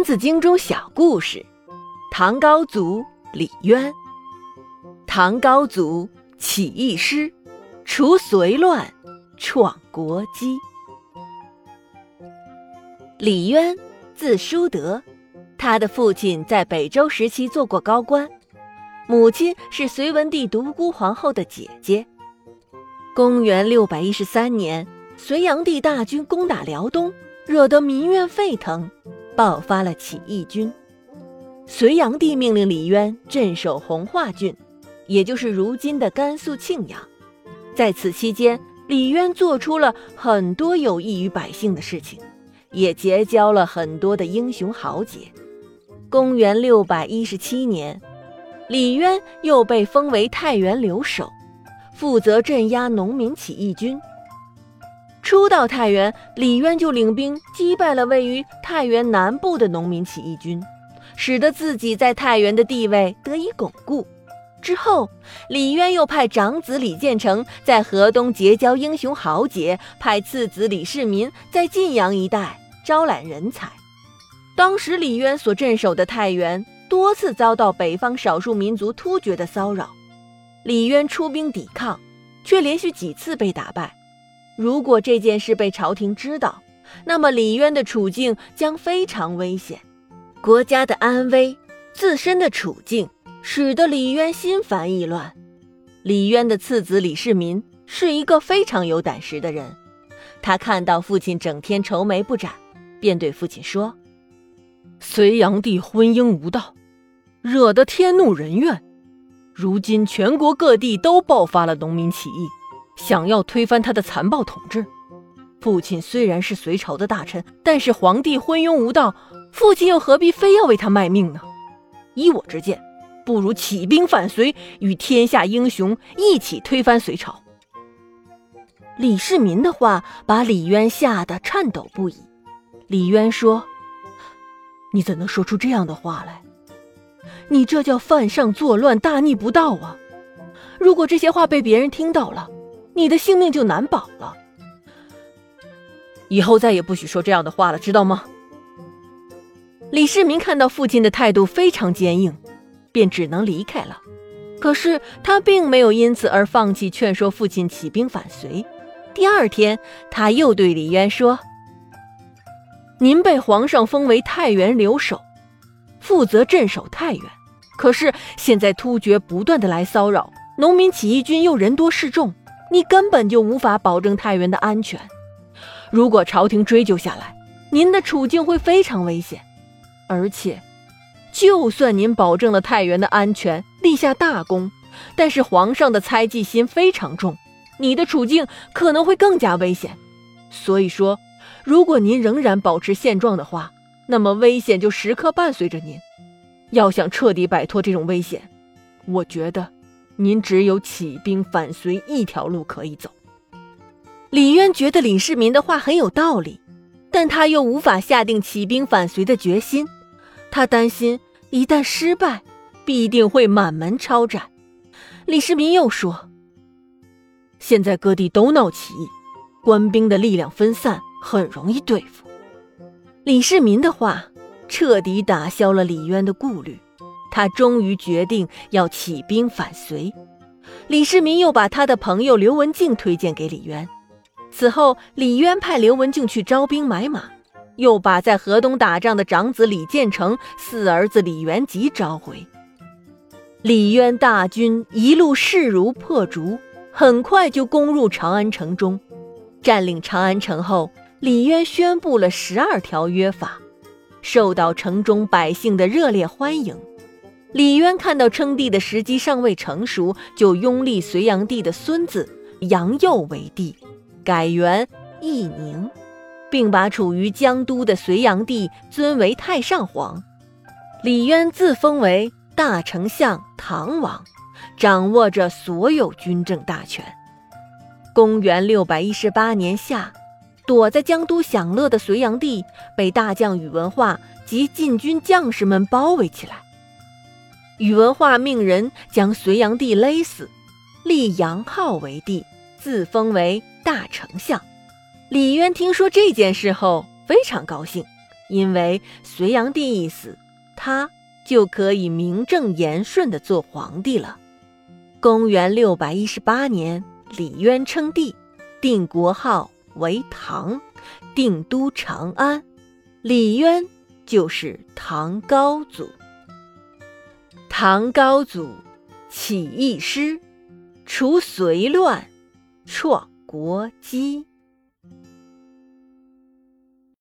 三字经》中小故事：唐高祖李渊。唐高祖起义师，除隋乱，创国基。李渊字叔德，他的父亲在北周时期做过高官，母亲是隋文帝独孤皇后的姐姐。公元六百一十三年，隋炀帝大军攻打辽东，惹得民怨沸腾。爆发了起义军，隋炀帝命令李渊镇守弘化郡，也就是如今的甘肃庆阳。在此期间，李渊做出了很多有益于百姓的事情，也结交了很多的英雄豪杰。公元六百一十七年，李渊又被封为太原留守，负责镇压农民起义军。初到太原，李渊就领兵击败了位于太原南部的农民起义军，使得自己在太原的地位得以巩固。之后，李渊又派长子李建成在河东结交英雄豪杰，派次子李世民在晋阳一带招揽人才。当时，李渊所镇守的太原多次遭到北方少数民族突厥的骚扰，李渊出兵抵抗，却连续几次被打败。如果这件事被朝廷知道，那么李渊的处境将非常危险。国家的安危、自身的处境，使得李渊心烦意乱。李渊的次子李世民是一个非常有胆识的人，他看到父亲整天愁眉不展，便对父亲说：“隋炀帝昏庸无道，惹得天怒人怨。如今全国各地都爆发了农民起义。”想要推翻他的残暴统治，父亲虽然是隋朝的大臣，但是皇帝昏庸无道，父亲又何必非要为他卖命呢？依我之见，不如起兵反隋，与天下英雄一起推翻隋朝。李世民的话把李渊吓得颤抖不已。李渊说：“你怎能说出这样的话来？你这叫犯上作乱，大逆不道啊！如果这些话被别人听到了，你的性命就难保了。以后再也不许说这样的话了，知道吗？李世民看到父亲的态度非常坚硬，便只能离开了。可是他并没有因此而放弃劝说父亲起兵反隋。第二天，他又对李渊说：“您被皇上封为太原留守，负责镇守太原。可是现在突厥不断的来骚扰，农民起义军又人多势众。”你根本就无法保证太原的安全。如果朝廷追究下来，您的处境会非常危险。而且，就算您保证了太原的安全，立下大功，但是皇上的猜忌心非常重，你的处境可能会更加危险。所以说，如果您仍然保持现状的话，那么危险就时刻伴随着您。要想彻底摆脱这种危险，我觉得。您只有起兵反隋一条路可以走。李渊觉得李世民的话很有道理，但他又无法下定起兵反隋的决心。他担心一旦失败，必定会满门抄斩。李世民又说：“现在各地都闹起义，官兵的力量分散，很容易对付。”李世民的话彻底打消了李渊的顾虑。他终于决定要起兵反隋，李世民又把他的朋友刘文静推荐给李渊。此后，李渊派刘文静去招兵买马，又把在河东打仗的长子李建成、四儿子李元吉召回。李渊大军一路势如破竹，很快就攻入长安城中。占领长安城后，李渊宣布了十二条约法，受到城中百姓的热烈欢迎。李渊看到称帝的时机尚未成熟，就拥立隋炀帝的孙子杨佑为帝，改元义宁，并把处于江都的隋炀帝尊为太上皇。李渊自封为大丞相、唐王，掌握着所有军政大权。公元六百一十八年夏，躲在江都享乐的隋炀帝被大将宇文化及禁军将士们包围起来。宇文化命人将隋炀帝勒死，立杨浩为帝，自封为大丞相。李渊听说这件事后非常高兴，因为隋炀帝一死，他就可以名正言顺的做皇帝了。公元六百一十八年，李渊称帝，定国号为唐，定都长安。李渊就是唐高祖。唐高祖起义师，除隋乱，创国基。